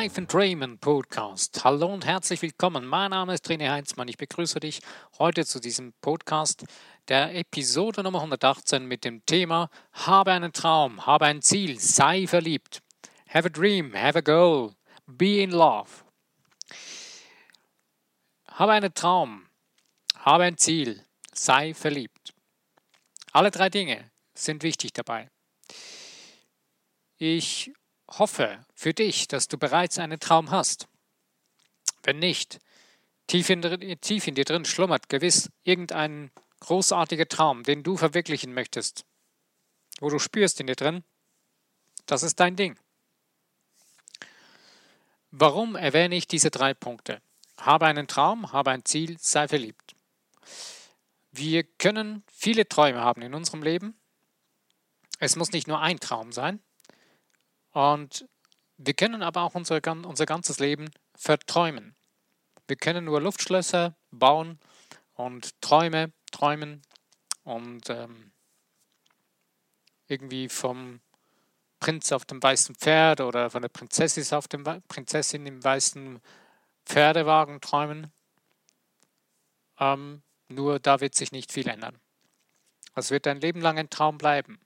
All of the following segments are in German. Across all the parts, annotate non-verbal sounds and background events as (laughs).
Life and Dreamen Podcast. Hallo und herzlich willkommen. Mein Name ist René Heinzmann. Ich begrüße dich heute zu diesem Podcast der Episode Nummer 118 mit dem Thema Habe einen Traum, habe ein Ziel, sei verliebt. Have a dream, have a goal, be in love. Habe einen Traum, habe ein Ziel, sei verliebt. Alle drei Dinge sind wichtig dabei. Ich hoffe für dich, dass du bereits einen Traum hast. Wenn nicht, tief in, tief in dir drin schlummert gewiss irgendein großartiger Traum, den du verwirklichen möchtest, wo du spürst in dir drin, das ist dein Ding. Warum erwähne ich diese drei Punkte? Habe einen Traum, habe ein Ziel, sei verliebt. Wir können viele Träume haben in unserem Leben. Es muss nicht nur ein Traum sein. Und wir können aber auch unser, unser ganzes Leben verträumen. Wir können nur Luftschlösser bauen und Träume träumen und ähm, irgendwie vom Prinz auf dem weißen Pferd oder von der Prinzessin auf dem Prinzessin im weißen Pferdewagen träumen. Ähm, nur da wird sich nicht viel ändern. Es wird dein Leben lang ein Traum bleiben.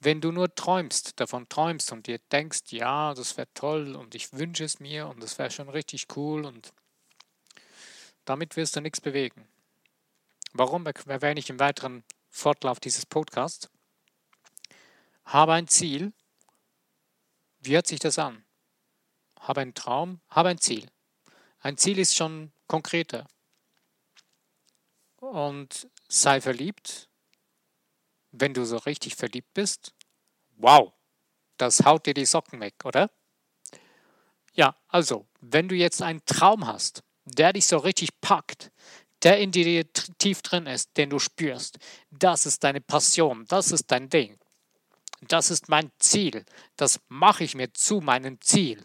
Wenn du nur träumst, davon träumst und dir denkst, ja, das wäre toll und ich wünsche es mir und das wäre schon richtig cool und damit wirst du nichts bewegen. Warum erwähne ich im weiteren Fortlauf dieses Podcasts? Habe ein Ziel. Wie hört sich das an? Habe einen Traum, habe ein Ziel. Ein Ziel ist schon konkreter. Und sei verliebt wenn du so richtig verliebt bist, wow, das haut dir die Socken weg, oder? Ja, also, wenn du jetzt einen Traum hast, der dich so richtig packt, der in dir tief drin ist, den du spürst, das ist deine Passion, das ist dein Ding. Das ist mein Ziel, das mache ich mir zu meinem Ziel.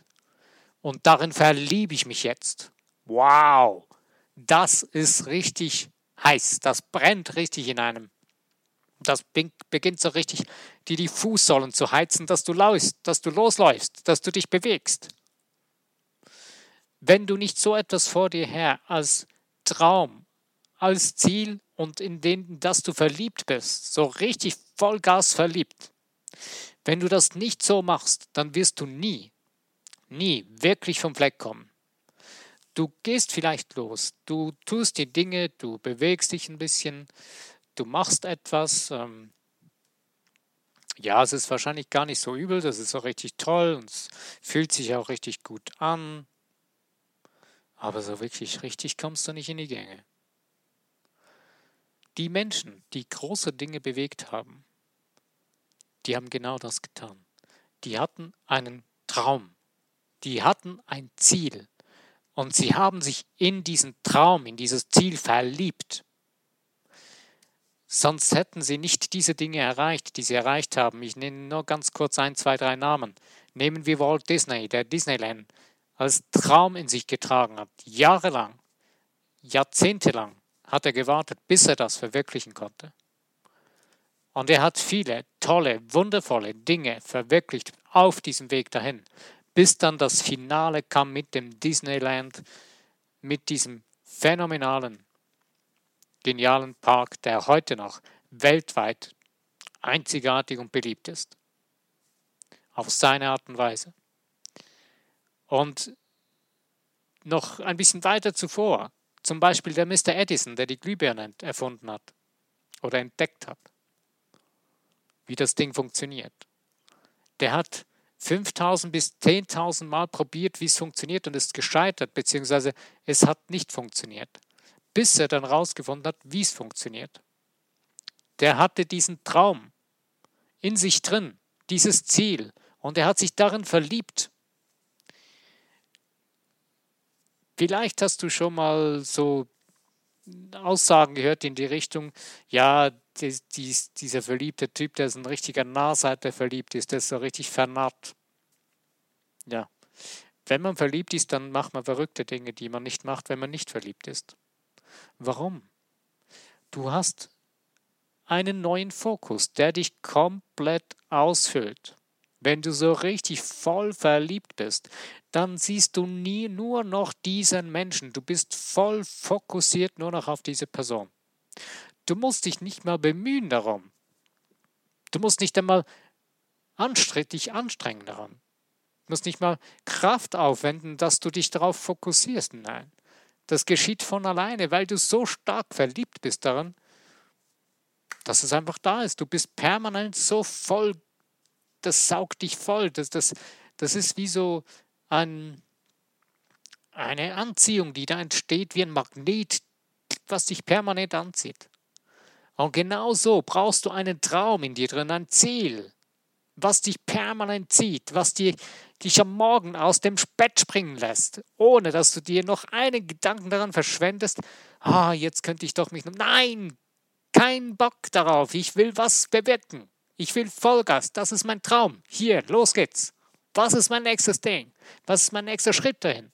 Und darin verliebe ich mich jetzt. Wow, das ist richtig heiß, das brennt richtig in einem das beginnt so richtig, dir die Fußsohlen zu heizen, dass du läufst, dass du losläufst, dass du dich bewegst. Wenn du nicht so etwas vor dir her als Traum, als Ziel und in den, dass du verliebt bist, so richtig Vollgas verliebt, wenn du das nicht so machst, dann wirst du nie, nie wirklich vom Fleck kommen. Du gehst vielleicht los, du tust die Dinge, du bewegst dich ein bisschen, du machst etwas, ähm, ja, es ist wahrscheinlich gar nicht so übel, das ist auch richtig toll und es fühlt sich auch richtig gut an, aber so wirklich richtig kommst du nicht in die Gänge. Die Menschen, die große Dinge bewegt haben, die haben genau das getan. Die hatten einen Traum, die hatten ein Ziel und sie haben sich in diesen Traum, in dieses Ziel verliebt. Sonst hätten sie nicht diese Dinge erreicht, die sie erreicht haben. Ich nenne nur ganz kurz ein, zwei, drei Namen. Nehmen wir Walt Disney, der Disneyland als Traum in sich getragen hat. Jahrelang, jahrzehntelang hat er gewartet, bis er das verwirklichen konnte. Und er hat viele tolle, wundervolle Dinge verwirklicht auf diesem Weg dahin, bis dann das Finale kam mit dem Disneyland, mit diesem phänomenalen genialen Park, der heute noch weltweit einzigartig und beliebt ist. Auf seine Art und Weise. Und noch ein bisschen weiter zuvor, zum Beispiel der Mr. Edison, der die Glühbirne erfunden hat oder entdeckt hat, wie das Ding funktioniert. Der hat 5000 bis 10.000 Mal probiert, wie es funktioniert und ist gescheitert, beziehungsweise es hat nicht funktioniert bis er dann rausgefunden hat, wie es funktioniert. Der hatte diesen Traum in sich drin, dieses Ziel, und er hat sich darin verliebt. Vielleicht hast du schon mal so Aussagen gehört in die Richtung, ja, die, die, dieser verliebte Typ, der ist ein richtiger Nahseiter verliebt ist, der ist so richtig vernarrt. Ja, wenn man verliebt ist, dann macht man verrückte Dinge, die man nicht macht, wenn man nicht verliebt ist. Warum? Du hast einen neuen Fokus, der dich komplett ausfüllt. wenn du so richtig voll verliebt bist, dann siehst du nie nur noch diesen Menschen. Du bist voll fokussiert nur noch auf diese Person. Du musst dich nicht mal bemühen darum. Du musst nicht einmal dich anstrengen darum. Du musst nicht mal Kraft aufwenden, dass du dich darauf fokussierst. Nein. Das geschieht von alleine, weil du so stark verliebt bist daran, dass es einfach da ist. Du bist permanent so voll, das saugt dich voll. Das, das, das ist wie so ein, eine Anziehung, die da entsteht, wie ein Magnet, was dich permanent anzieht. Und genau so brauchst du einen Traum in dir drin, ein Ziel, was dich permanent zieht, was dir, dich am Morgen aus dem Bett springen lässt, ohne dass du dir noch einen Gedanken daran verschwendest, ah, jetzt könnte ich doch mich. Nein, kein Bock darauf. Ich will was bewirken. Ich will Vollgas. Das ist mein Traum. Hier, los geht's. Was ist mein nächstes Ding? Was ist mein nächster Schritt dahin?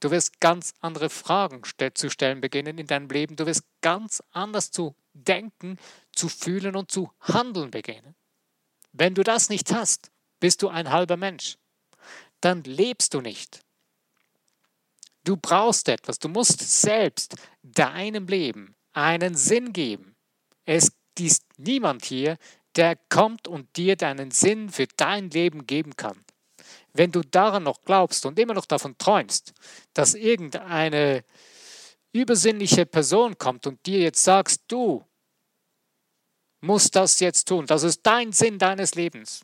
Du wirst ganz andere Fragen zu stellen beginnen in deinem Leben. Du wirst ganz anders zu denken, zu fühlen und zu handeln beginnen. Wenn du das nicht hast, bist du ein halber Mensch. Dann lebst du nicht. Du brauchst etwas. Du musst selbst deinem Leben einen Sinn geben. Es ist niemand hier, der kommt und dir deinen Sinn für dein Leben geben kann. Wenn du daran noch glaubst und immer noch davon träumst, dass irgendeine übersinnliche Person kommt und dir jetzt sagst, du musst das jetzt tun, das ist dein Sinn deines Lebens,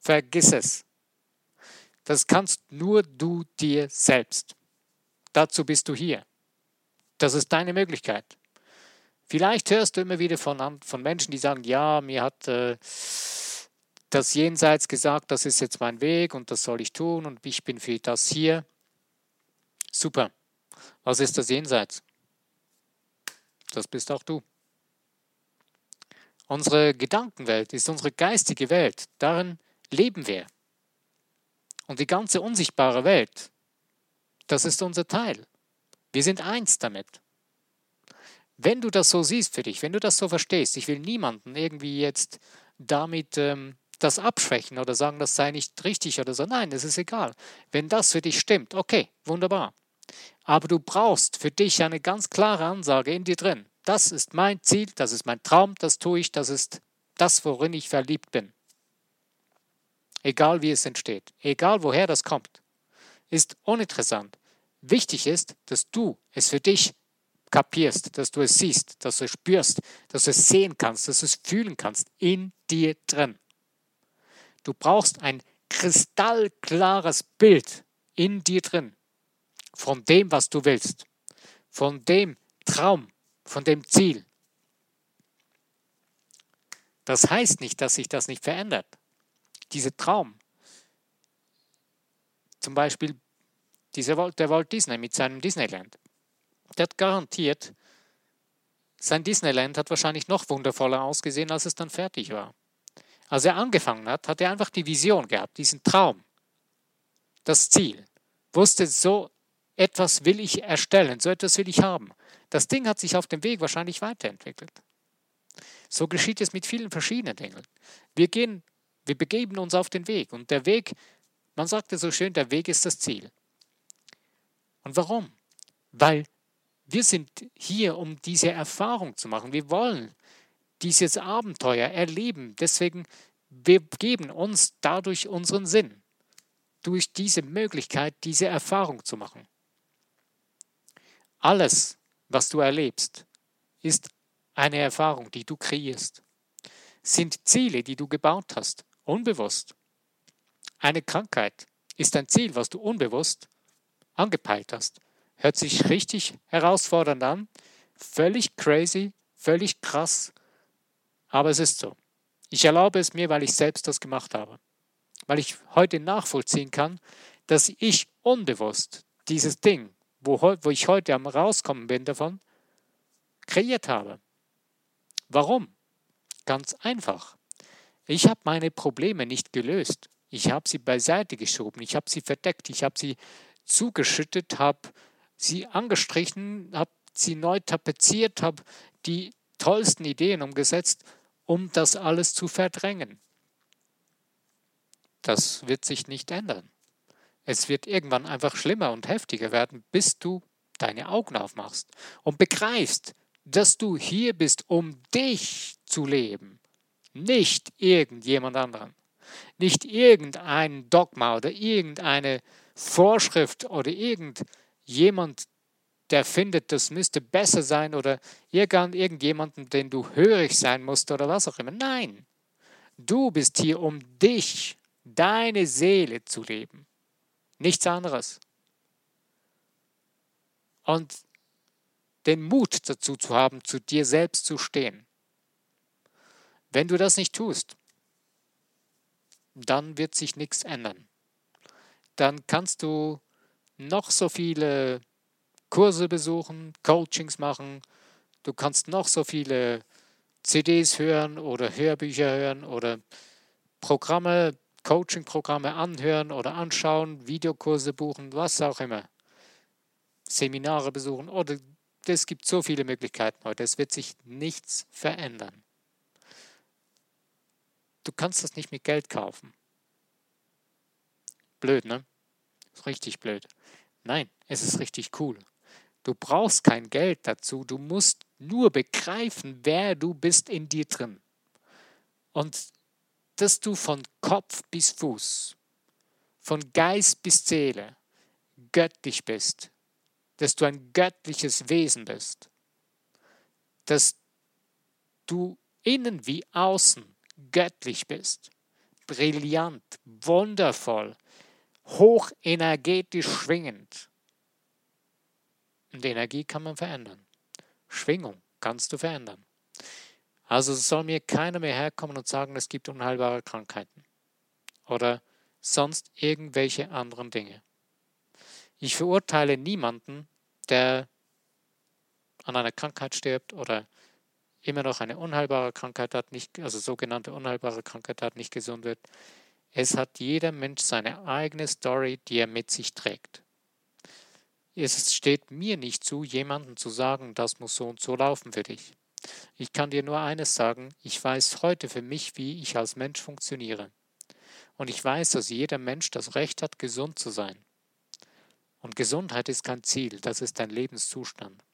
vergiss es. Das kannst nur du dir selbst. Dazu bist du hier. Das ist deine Möglichkeit. Vielleicht hörst du immer wieder von, von Menschen, die sagen, ja, mir hat äh, das Jenseits gesagt, das ist jetzt mein Weg und das soll ich tun und ich bin für das hier. Super. Was ist das Jenseits? Das bist auch du. Unsere Gedankenwelt ist unsere geistige Welt. Darin leben wir. Und die ganze unsichtbare Welt, das ist unser Teil. Wir sind eins damit. Wenn du das so siehst für dich, wenn du das so verstehst, ich will niemanden irgendwie jetzt damit ähm, das abschwächen oder sagen, das sei nicht richtig oder so. Nein, das ist egal. Wenn das für dich stimmt, okay, wunderbar. Aber du brauchst für dich eine ganz klare Ansage in dir drin. Das ist mein Ziel, das ist mein Traum, das tue ich, das ist das, worin ich verliebt bin. Egal wie es entsteht, egal woher das kommt ist uninteressant. Wichtig ist, dass du es für dich kapierst, dass du es siehst, dass du es spürst, dass du es sehen kannst, dass du es fühlen kannst, in dir drin. Du brauchst ein kristallklares Bild in dir drin von dem, was du willst, von dem Traum, von dem Ziel. Das heißt nicht, dass sich das nicht verändert. Dieser Traum, zum Beispiel dieser, der Walt Disney mit seinem Disneyland. Der hat garantiert, sein Disneyland hat wahrscheinlich noch wundervoller ausgesehen, als es dann fertig war. Als er angefangen hat, hat er einfach die Vision gehabt, diesen Traum, das Ziel. Wusste, so etwas will ich erstellen, so etwas will ich haben. Das Ding hat sich auf dem Weg wahrscheinlich weiterentwickelt. So geschieht es mit vielen verschiedenen Dingen. Wir gehen, wir begeben uns auf den Weg und der Weg man sagte so schön, der Weg ist das Ziel. Und warum? Weil wir sind hier, um diese Erfahrung zu machen. Wir wollen dieses Abenteuer erleben. Deswegen, wir geben uns dadurch unseren Sinn, durch diese Möglichkeit, diese Erfahrung zu machen. Alles, was du erlebst, ist eine Erfahrung, die du kreierst, sind Ziele, die du gebaut hast, unbewusst. Eine Krankheit ist ein Ziel, was du unbewusst angepeilt hast. Hört sich richtig herausfordernd an, völlig crazy, völlig krass, aber es ist so. Ich erlaube es mir, weil ich selbst das gemacht habe. Weil ich heute nachvollziehen kann, dass ich unbewusst dieses Ding, wo, wo ich heute am rauskommen bin davon, kreiert habe. Warum? Ganz einfach. Ich habe meine Probleme nicht gelöst. Ich habe sie beiseite geschoben, ich habe sie verdeckt, ich habe sie zugeschüttet, habe sie angestrichen, habe sie neu tapeziert, habe die tollsten Ideen umgesetzt, um das alles zu verdrängen. das wird sich nicht ändern. Es wird irgendwann einfach schlimmer und heftiger werden, bis du deine Augen aufmachst und begreifst, dass du hier bist, um dich zu leben, nicht irgendjemand anderen, nicht irgendein Dogma oder irgendeine Vorschrift oder irgendjemand, der findet, das müsste besser sein oder irgendjemanden, den du hörig sein musst oder was auch immer. Nein, du bist hier, um dich, deine Seele zu leben. Nichts anderes. Und den Mut dazu zu haben, zu dir selbst zu stehen. Wenn du das nicht tust, dann wird sich nichts ändern. Dann kannst du noch so viele Kurse besuchen, Coachings machen, du kannst noch so viele CDs hören oder Hörbücher hören oder Programme, Coaching-Programme anhören oder anschauen, Videokurse buchen, was auch immer. Seminare besuchen oder es gibt so viele Möglichkeiten heute. Es wird sich nichts verändern. Du kannst das nicht mit Geld kaufen. Blöd, ne? Richtig blöd. Nein, es ist richtig cool. Du brauchst kein Geld dazu, du musst nur begreifen, wer du bist in dir drin. Und dass du von Kopf bis Fuß, von Geist bis Seele göttlich bist, dass du ein göttliches Wesen bist, dass du innen wie außen göttlich bist, brillant, wundervoll, hochenergetisch schwingend. Und Energie kann man verändern. Schwingung kannst du verändern. Also soll mir keiner mehr herkommen und sagen, es gibt unheilbare Krankheiten oder sonst irgendwelche anderen Dinge. Ich verurteile niemanden, der an einer Krankheit stirbt oder immer noch eine unheilbare Krankheit hat, nicht, also sogenannte unheilbare Krankheit hat, nicht gesund wird. Es hat jeder Mensch seine eigene Story, die er mit sich trägt. Es steht mir nicht zu, jemandem zu sagen, das muss so und so laufen für dich. Ich kann dir nur eines sagen, ich weiß heute für mich, wie ich als Mensch funktioniere. Und ich weiß, dass jeder Mensch das Recht hat, gesund zu sein. Und Gesundheit ist kein Ziel, das ist ein Lebenszustand.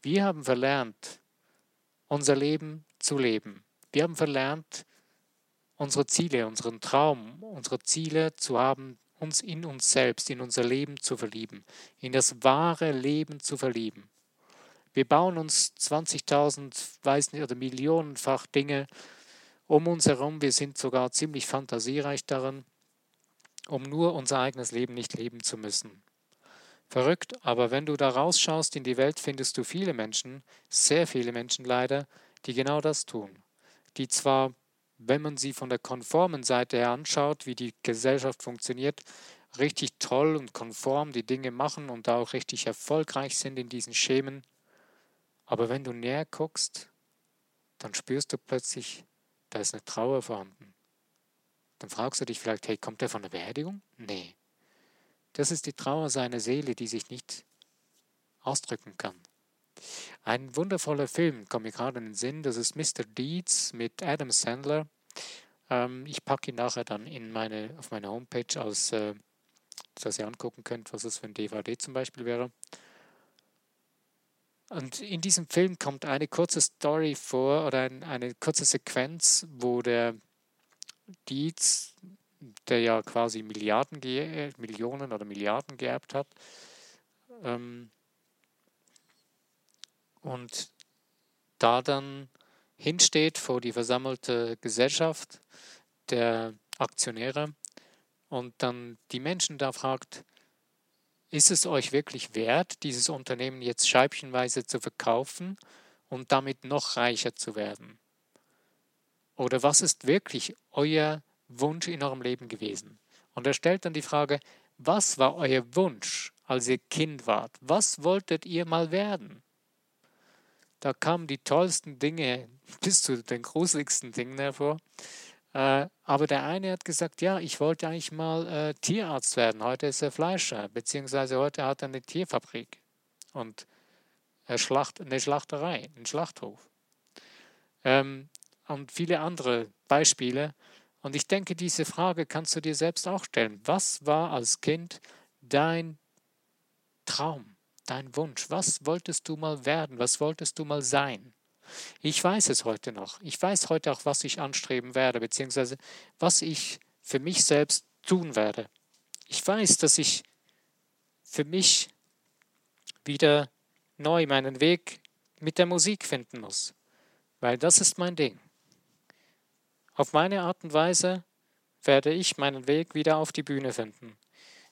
Wir haben verlernt, unser Leben zu leben. Wir haben verlernt, unsere Ziele, unseren Traum, unsere Ziele zu haben, uns in uns selbst, in unser Leben zu verlieben, in das wahre Leben zu verlieben. Wir bauen uns 20.000, weiß nicht, oder millionenfach Dinge um uns herum. Wir sind sogar ziemlich fantasiereich darin um nur unser eigenes Leben nicht leben zu müssen. Verrückt, aber wenn du da rausschaust in die Welt, findest du viele Menschen, sehr viele Menschen leider, die genau das tun. Die zwar, wenn man sie von der konformen Seite her anschaut, wie die Gesellschaft funktioniert, richtig toll und konform die Dinge machen und auch richtig erfolgreich sind in diesen Schemen. Aber wenn du näher guckst, dann spürst du plötzlich, da ist eine Trauer vorhanden. Dann fragst du dich vielleicht, hey, kommt der von der Beerdigung? Nee. Das ist die Trauer seiner Seele, die sich nicht ausdrücken kann. Ein wundervoller Film kommt mir gerade in den Sinn, das ist Mr. Deeds mit Adam Sandler. Ähm, ich packe ihn nachher dann in meine, auf meine Homepage, als, äh, dass ihr angucken könnt, was es für ein DVD zum Beispiel wäre. Und in diesem Film kommt eine kurze Story vor oder ein, eine kurze Sequenz, wo der Dietz, der ja quasi Milliarden, Millionen oder Milliarden geerbt hat, ähm, und da dann hinsteht vor die versammelte Gesellschaft der Aktionäre und dann die Menschen da fragt, ist es euch wirklich wert, dieses Unternehmen jetzt scheibchenweise zu verkaufen und damit noch reicher zu werden? Oder was ist wirklich euer Wunsch in eurem Leben gewesen? Und er stellt dann die Frage, was war euer Wunsch, als ihr Kind wart? Was wolltet ihr mal werden? Da kamen die tollsten Dinge (laughs) bis zu den gruseligsten Dingen hervor. Äh, aber der eine hat gesagt, ja, ich wollte eigentlich mal äh, Tierarzt werden. Heute ist er Fleischer, beziehungsweise heute hat er eine Tierfabrik und eine, Schlacht, eine Schlachterei, einen Schlachthof. Ähm, und viele andere Beispiele. Und ich denke, diese Frage kannst du dir selbst auch stellen. Was war als Kind dein Traum, dein Wunsch? Was wolltest du mal werden? Was wolltest du mal sein? Ich weiß es heute noch. Ich weiß heute auch, was ich anstreben werde, beziehungsweise was ich für mich selbst tun werde. Ich weiß, dass ich für mich wieder neu meinen Weg mit der Musik finden muss, weil das ist mein Ding. Auf meine Art und Weise werde ich meinen Weg wieder auf die Bühne finden.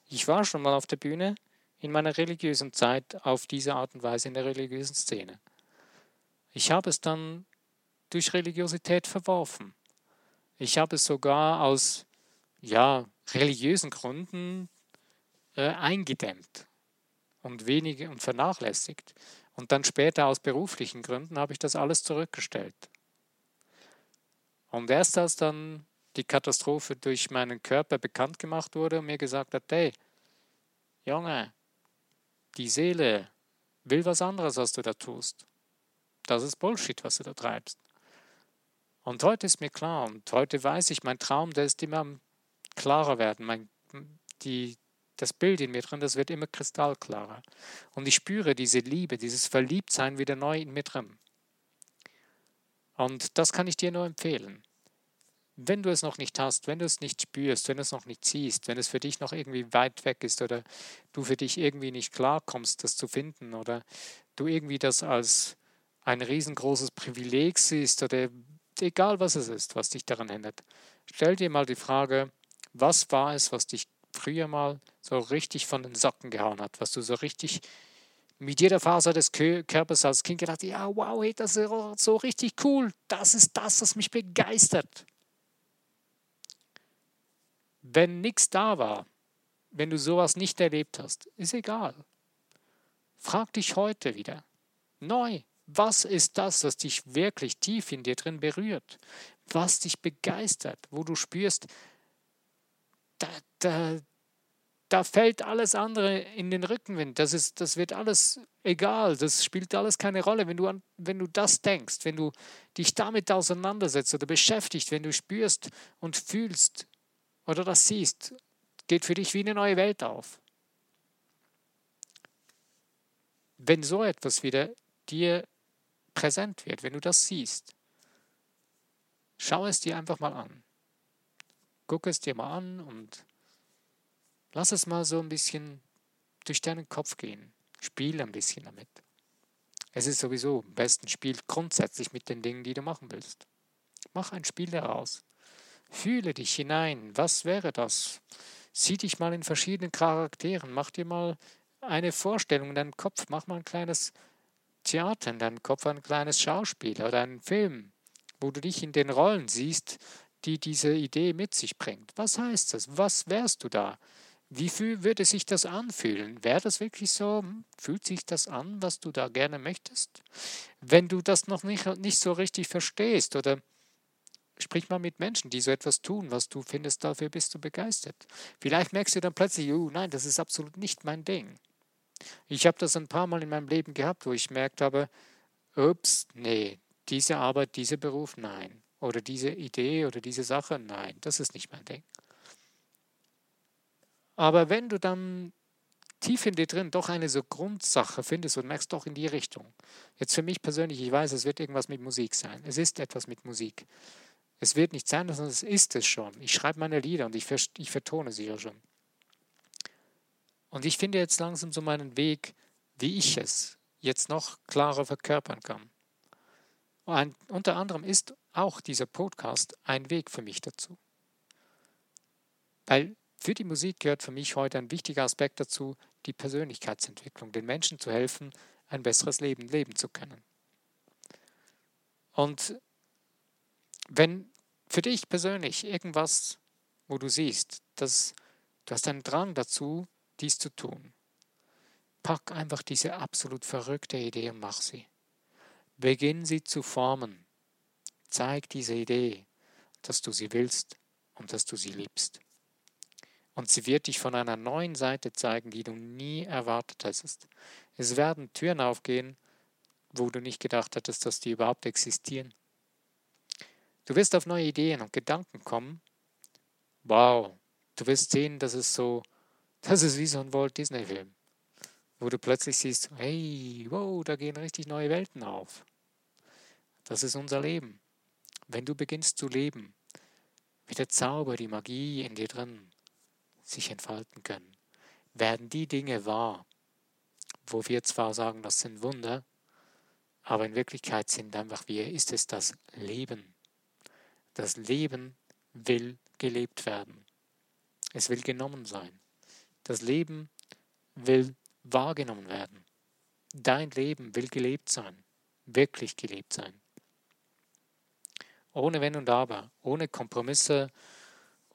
Ich war schon mal auf der Bühne in meiner religiösen Zeit auf diese Art und Weise in der religiösen Szene. Ich habe es dann durch Religiosität verworfen. Ich habe es sogar aus ja, religiösen Gründen äh, eingedämmt und wenige und vernachlässigt. Und dann später aus beruflichen Gründen habe ich das alles zurückgestellt. Und erst als dann die Katastrophe durch meinen Körper bekannt gemacht wurde und mir gesagt hat, hey, Junge, die Seele will was anderes, was du da tust. Das ist Bullshit, was du da treibst. Und heute ist mir klar und heute weiß ich, mein Traum, der ist immer klarer werden. Mein, die, das Bild in mir drin, das wird immer kristallklarer. Und ich spüre diese Liebe, dieses Verliebtsein wieder neu in mir drin. Und das kann ich dir nur empfehlen. Wenn du es noch nicht hast, wenn du es nicht spürst, wenn du es noch nicht siehst, wenn es für dich noch irgendwie weit weg ist oder du für dich irgendwie nicht klarkommst, das zu finden oder du irgendwie das als ein riesengroßes Privileg siehst oder egal was es ist, was dich daran hindert, stell dir mal die Frage, was war es, was dich früher mal so richtig von den Socken gehauen hat, was du so richtig mit jeder Faser des Körpers als Kind gedacht, ja, wow, hey, das ist so richtig cool, das ist das, was mich begeistert. Wenn nichts da war, wenn du sowas nicht erlebt hast, ist egal. Frag dich heute wieder, neu, was ist das, was dich wirklich tief in dir drin berührt, was dich begeistert, wo du spürst, da, da, da fällt alles andere in den Rückenwind. Das, ist, das wird alles egal. Das spielt alles keine Rolle. Wenn du, an, wenn du das denkst, wenn du dich damit auseinandersetzt oder beschäftigt, wenn du spürst und fühlst oder das siehst, geht für dich wie eine neue Welt auf. Wenn so etwas wieder dir präsent wird, wenn du das siehst, schau es dir einfach mal an. Guck es dir mal an und lass es mal so ein bisschen durch deinen Kopf gehen. Spiel ein bisschen damit. Es ist sowieso am besten, spiel grundsätzlich mit den Dingen, die du machen willst. Mach ein Spiel daraus. Fühle dich hinein. Was wäre das? Sieh dich mal in verschiedenen Charakteren. Mach dir mal eine Vorstellung in deinem Kopf. Mach mal ein kleines Theater in deinem Kopf, ein kleines Schauspiel oder einen Film, wo du dich in den Rollen siehst, die diese Idee mit sich bringt. Was heißt das? Was wärst du da? Wie viel würde sich das anfühlen? Wäre das wirklich so? Hm, fühlt sich das an, was du da gerne möchtest? Wenn du das noch nicht, nicht so richtig verstehst oder sprich mal mit Menschen, die so etwas tun, was du findest, dafür bist du begeistert. Vielleicht merkst du dann plötzlich, oh nein, das ist absolut nicht mein Ding. Ich habe das ein paar Mal in meinem Leben gehabt, wo ich gemerkt habe, ups, nee, diese Arbeit, dieser Beruf, nein oder diese Idee oder diese Sache, nein, das ist nicht mein Ding. Aber wenn du dann tief in dir drin doch eine so Grundsache findest und merkst doch in die Richtung. Jetzt für mich persönlich, ich weiß, es wird irgendwas mit Musik sein. Es ist etwas mit Musik. Es wird nicht sein, sondern es ist es schon. Ich schreibe meine Lieder und ich, ich vertone sie ja schon. Und ich finde jetzt langsam so meinen Weg, wie ich es jetzt noch klarer verkörpern kann. Und unter anderem ist auch dieser Podcast ein Weg für mich dazu. Weil für die Musik gehört für mich heute ein wichtiger Aspekt dazu, die Persönlichkeitsentwicklung, den Menschen zu helfen, ein besseres Leben leben zu können. Und wenn für dich persönlich irgendwas, wo du siehst, dass du hast einen Drang dazu, dies zu tun, pack einfach diese absolut verrückte Idee und mach sie. Beginn sie zu formen. Zeig diese Idee, dass du sie willst und dass du sie liebst. Und sie wird dich von einer neuen Seite zeigen, die du nie erwartet hättest. Es werden Türen aufgehen, wo du nicht gedacht hättest, dass die überhaupt existieren. Du wirst auf neue Ideen und Gedanken kommen, wow, du wirst sehen, dass es so, das ist wie so ein Walt Disney-Film, wo du plötzlich siehst, hey, wow, da gehen richtig neue Welten auf. Das ist unser Leben. Wenn du beginnst zu leben, wie der Zauber, die Magie in dir drin sich entfalten können, werden die Dinge wahr, wo wir zwar sagen, das sind Wunder, aber in Wirklichkeit sind einfach wir, ist es das Leben. Das Leben will gelebt werden. Es will genommen sein. Das Leben will wahrgenommen werden. Dein Leben will gelebt sein, wirklich gelebt sein. Ohne Wenn und Aber, ohne Kompromisse,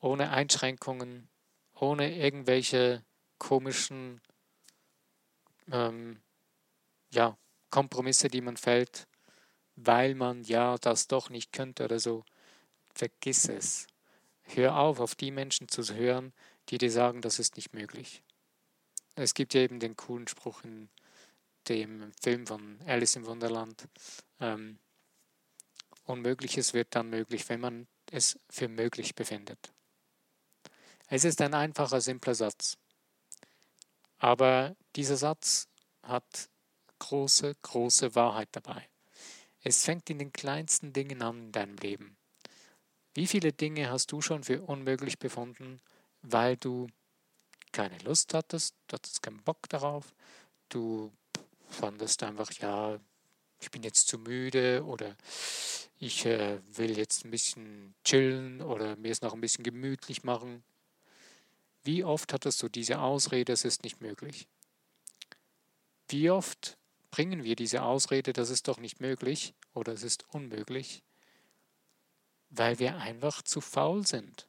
ohne Einschränkungen, ohne irgendwelche komischen ähm, ja, Kompromisse, die man fällt, weil man ja das doch nicht könnte oder so. Vergiss es. Hör auf, auf die Menschen zu hören, die dir sagen, das ist nicht möglich. Es gibt ja eben den coolen Spruch in dem Film von Alice im Wunderland. Ähm, Unmögliches wird dann möglich, wenn man es für möglich befindet. Es ist ein einfacher, simpler Satz. Aber dieser Satz hat große, große Wahrheit dabei. Es fängt in den kleinsten Dingen an in deinem Leben. Wie viele Dinge hast du schon für unmöglich befunden, weil du keine Lust hattest, du hattest keinen Bock darauf, du fandest einfach, ja, ich bin jetzt zu müde oder ich äh, will jetzt ein bisschen chillen oder mir es noch ein bisschen gemütlich machen. Wie oft hattest du diese Ausrede, es ist nicht möglich? Wie oft bringen wir diese Ausrede, das ist doch nicht möglich oder es ist unmöglich, weil wir einfach zu faul sind.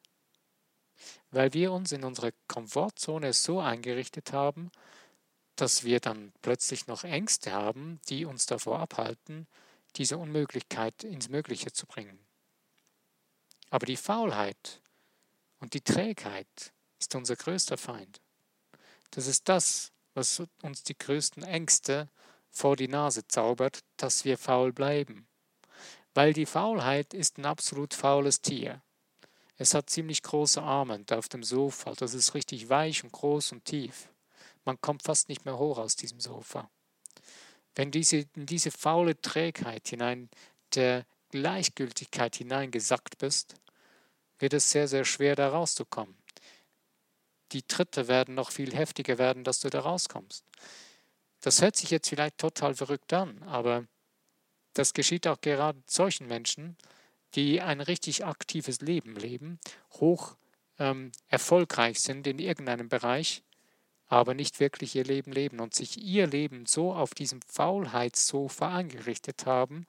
Weil wir uns in unserer Komfortzone so eingerichtet haben, dass wir dann plötzlich noch Ängste haben, die uns davor abhalten, diese Unmöglichkeit ins Mögliche zu bringen. Aber die Faulheit und die Trägheit ist unser größter Feind. Das ist das, was uns die größten Ängste vor die Nase zaubert, dass wir faul bleiben. Weil die Faulheit ist ein absolut faules Tier. Es hat ziemlich große Arme auf dem Sofa. Das ist richtig weich und groß und tief. Man kommt fast nicht mehr hoch aus diesem Sofa. Wenn diese, in diese faule Trägheit hinein, der Gleichgültigkeit hineingesackt bist, wird es sehr, sehr schwer, da rauszukommen. Die Tritte werden noch viel heftiger werden, dass du da rauskommst. Das hört sich jetzt vielleicht total verrückt an, aber das geschieht auch gerade solchen Menschen, die ein richtig aktives Leben leben, hoch ähm, erfolgreich sind in irgendeinem Bereich, aber nicht wirklich ihr Leben leben und sich ihr Leben so auf diesem Faulheitssofa eingerichtet haben,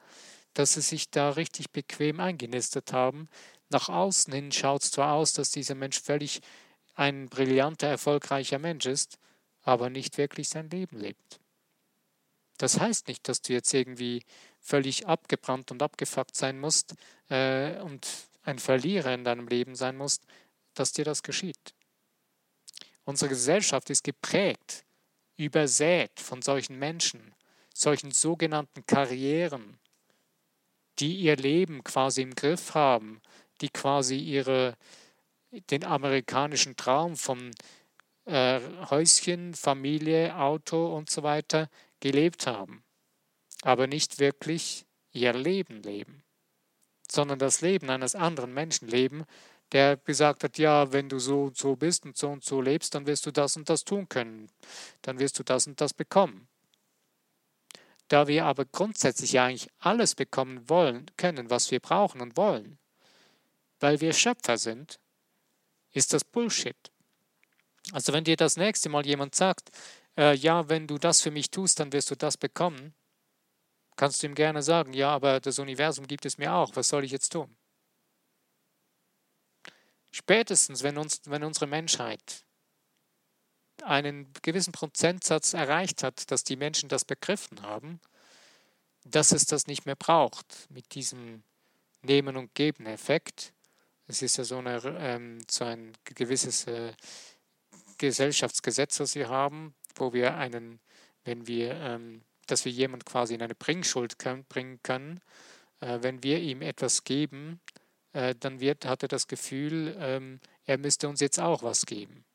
dass sie sich da richtig bequem eingenistet haben. Nach außen hin schaut es zwar aus, dass dieser Mensch völlig ein brillanter, erfolgreicher Mensch ist, aber nicht wirklich sein Leben lebt. Das heißt nicht, dass du jetzt irgendwie völlig abgebrannt und abgefuckt sein musst äh, und ein Verlierer in deinem Leben sein musst, dass dir das geschieht. Unsere Gesellschaft ist geprägt, übersät von solchen Menschen, solchen sogenannten Karrieren, die ihr Leben quasi im Griff haben, die quasi ihre, den amerikanischen Traum von äh, Häuschen, Familie, Auto und so weiter gelebt haben, aber nicht wirklich ihr Leben leben, sondern das Leben eines anderen Menschen leben, der gesagt hat, ja, wenn du so und so bist und so und so lebst, dann wirst du das und das tun können, dann wirst du das und das bekommen. Da wir aber grundsätzlich eigentlich alles bekommen wollen, können, was wir brauchen und wollen, weil wir Schöpfer sind, ist das Bullshit. Also wenn dir das nächste Mal jemand sagt, äh, ja, wenn du das für mich tust, dann wirst du das bekommen, kannst du ihm gerne sagen, ja, aber das Universum gibt es mir auch, was soll ich jetzt tun? Spätestens, wenn, uns, wenn unsere Menschheit einen gewissen Prozentsatz erreicht hat, dass die Menschen das begriffen haben, dass es das nicht mehr braucht mit diesem Nehmen- und Geben-Effekt. Es ist ja so, eine, ähm, so ein gewisses äh, Gesellschaftsgesetz, das wir haben, wo wir einen, wenn wir, ähm, dass wir jemand quasi in eine Bringschuld bringen können, äh, wenn wir ihm etwas geben, äh, dann wird, hat er das Gefühl, ähm, er müsste uns jetzt auch was geben.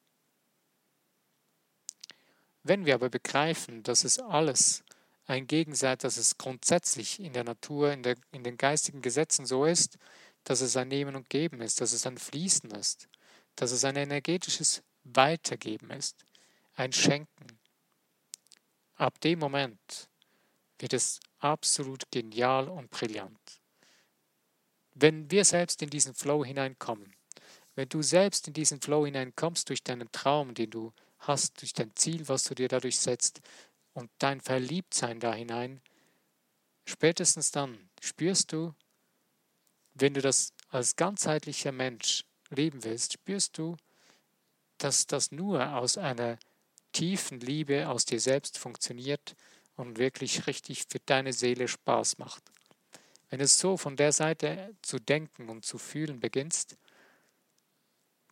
Wenn wir aber begreifen, dass es alles ein Gegensatz, dass es grundsätzlich in der Natur, in, der, in den geistigen Gesetzen so ist, dass es ein Nehmen und Geben ist, dass es ein Fließen ist, dass es ein energetisches Weitergeben ist, ein Schenken. Ab dem Moment wird es absolut genial und brillant. Wenn wir selbst in diesen Flow hineinkommen, wenn du selbst in diesen Flow hineinkommst durch deinen Traum, den du hast, durch dein Ziel, was du dir dadurch setzt und dein Verliebtsein da hinein, spätestens dann spürst du, wenn du das als ganzheitlicher Mensch leben willst, spürst du, dass das nur aus einer tiefen Liebe aus dir selbst funktioniert und wirklich richtig für deine Seele Spaß macht. Wenn es so von der Seite zu denken und zu fühlen beginnst,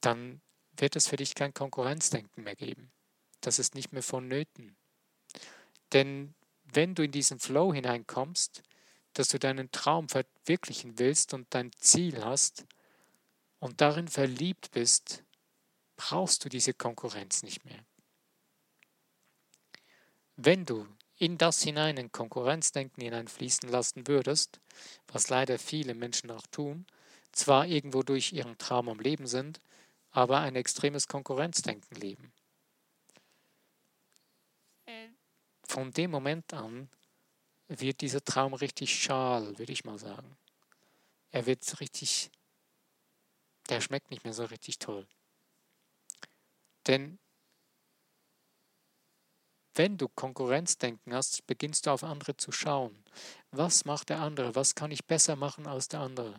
dann wird es für dich kein Konkurrenzdenken mehr geben. Das ist nicht mehr vonnöten. Denn wenn du in diesen Flow hineinkommst, dass du deinen Traum verwirklichen willst und dein Ziel hast und darin verliebt bist, brauchst du diese Konkurrenz nicht mehr. Wenn du in das hinein ein Konkurrenzdenken hineinfließen lassen würdest, was leider viele Menschen auch tun, zwar irgendwo durch ihren Traum am Leben sind, aber ein extremes Konkurrenzdenken leben. Von dem Moment an wird dieser Traum richtig schal, würde ich mal sagen. Er wird richtig, der schmeckt nicht mehr so richtig toll. Denn wenn du Konkurrenzdenken hast, beginnst du auf andere zu schauen. Was macht der andere? Was kann ich besser machen als der andere?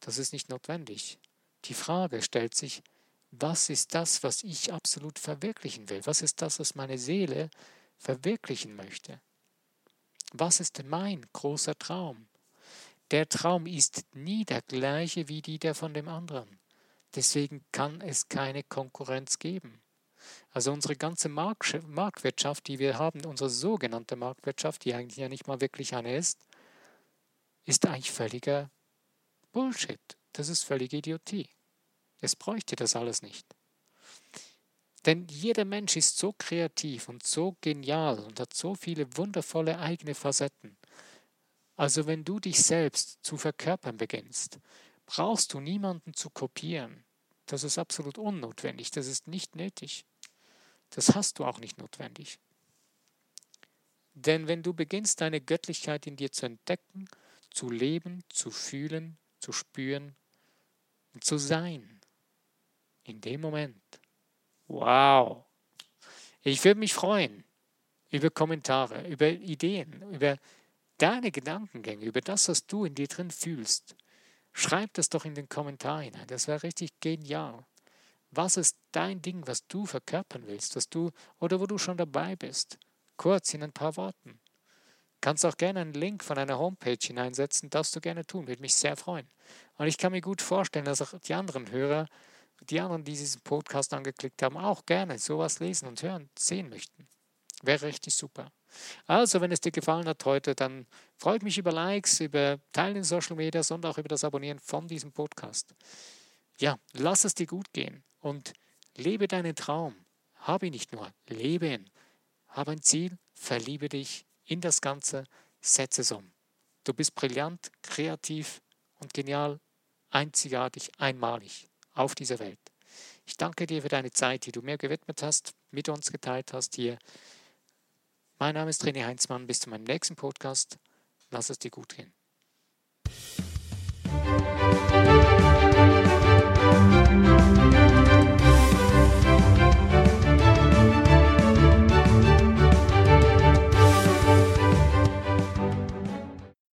Das ist nicht notwendig. Die Frage stellt sich, was ist das, was ich absolut verwirklichen will? Was ist das, was meine Seele verwirklichen möchte? Was ist mein großer Traum? Der Traum ist nie der gleiche wie die der von dem anderen. Deswegen kann es keine Konkurrenz geben. Also unsere ganze Marktwirtschaft, die wir haben, unsere sogenannte Marktwirtschaft, die eigentlich ja nicht mal wirklich eine ist, ist eigentlich völliger Bullshit. Das ist völlige Idiotie. Es bräuchte das alles nicht. Denn jeder Mensch ist so kreativ und so genial und hat so viele wundervolle eigene Facetten. Also wenn du dich selbst zu verkörpern beginnst, brauchst du niemanden zu kopieren. Das ist absolut unnotwendig, das ist nicht nötig. Das hast du auch nicht notwendig. Denn wenn du beginnst, deine Göttlichkeit in dir zu entdecken, zu leben, zu fühlen, zu spüren und zu sein, in dem Moment, wow, ich würde mich freuen über Kommentare, über Ideen, über deine Gedankengänge, über das, was du in dir drin fühlst. Schreib das doch in den Kommentar hinein. Das wäre richtig genial. Was ist dein Ding, was du verkörpern willst, was du oder wo du schon dabei bist? Kurz in ein paar Worten. Kannst auch gerne einen Link von einer Homepage hineinsetzen, darfst du gerne tun, würde mich sehr freuen. Und ich kann mir gut vorstellen, dass auch die anderen Hörer, die anderen, die diesen Podcast angeklickt haben, auch gerne sowas lesen und hören, sehen möchten. Wäre richtig super. Also, wenn es dir gefallen hat heute, dann freue ich mich über Likes, über Teilen in Social Media und auch über das Abonnieren von diesem Podcast. Ja, lass es dir gut gehen und lebe deinen Traum. Habe ihn nicht nur, lebe ihn. Habe ein Ziel, verliebe dich in das Ganze, setze es um. Du bist brillant, kreativ und genial, einzigartig, einmalig auf dieser Welt. Ich danke dir für deine Zeit, die du mir gewidmet hast, mit uns geteilt hast hier mein Name ist René Heinzmann. Bis zu meinem nächsten Podcast. Lass es dir gut gehen.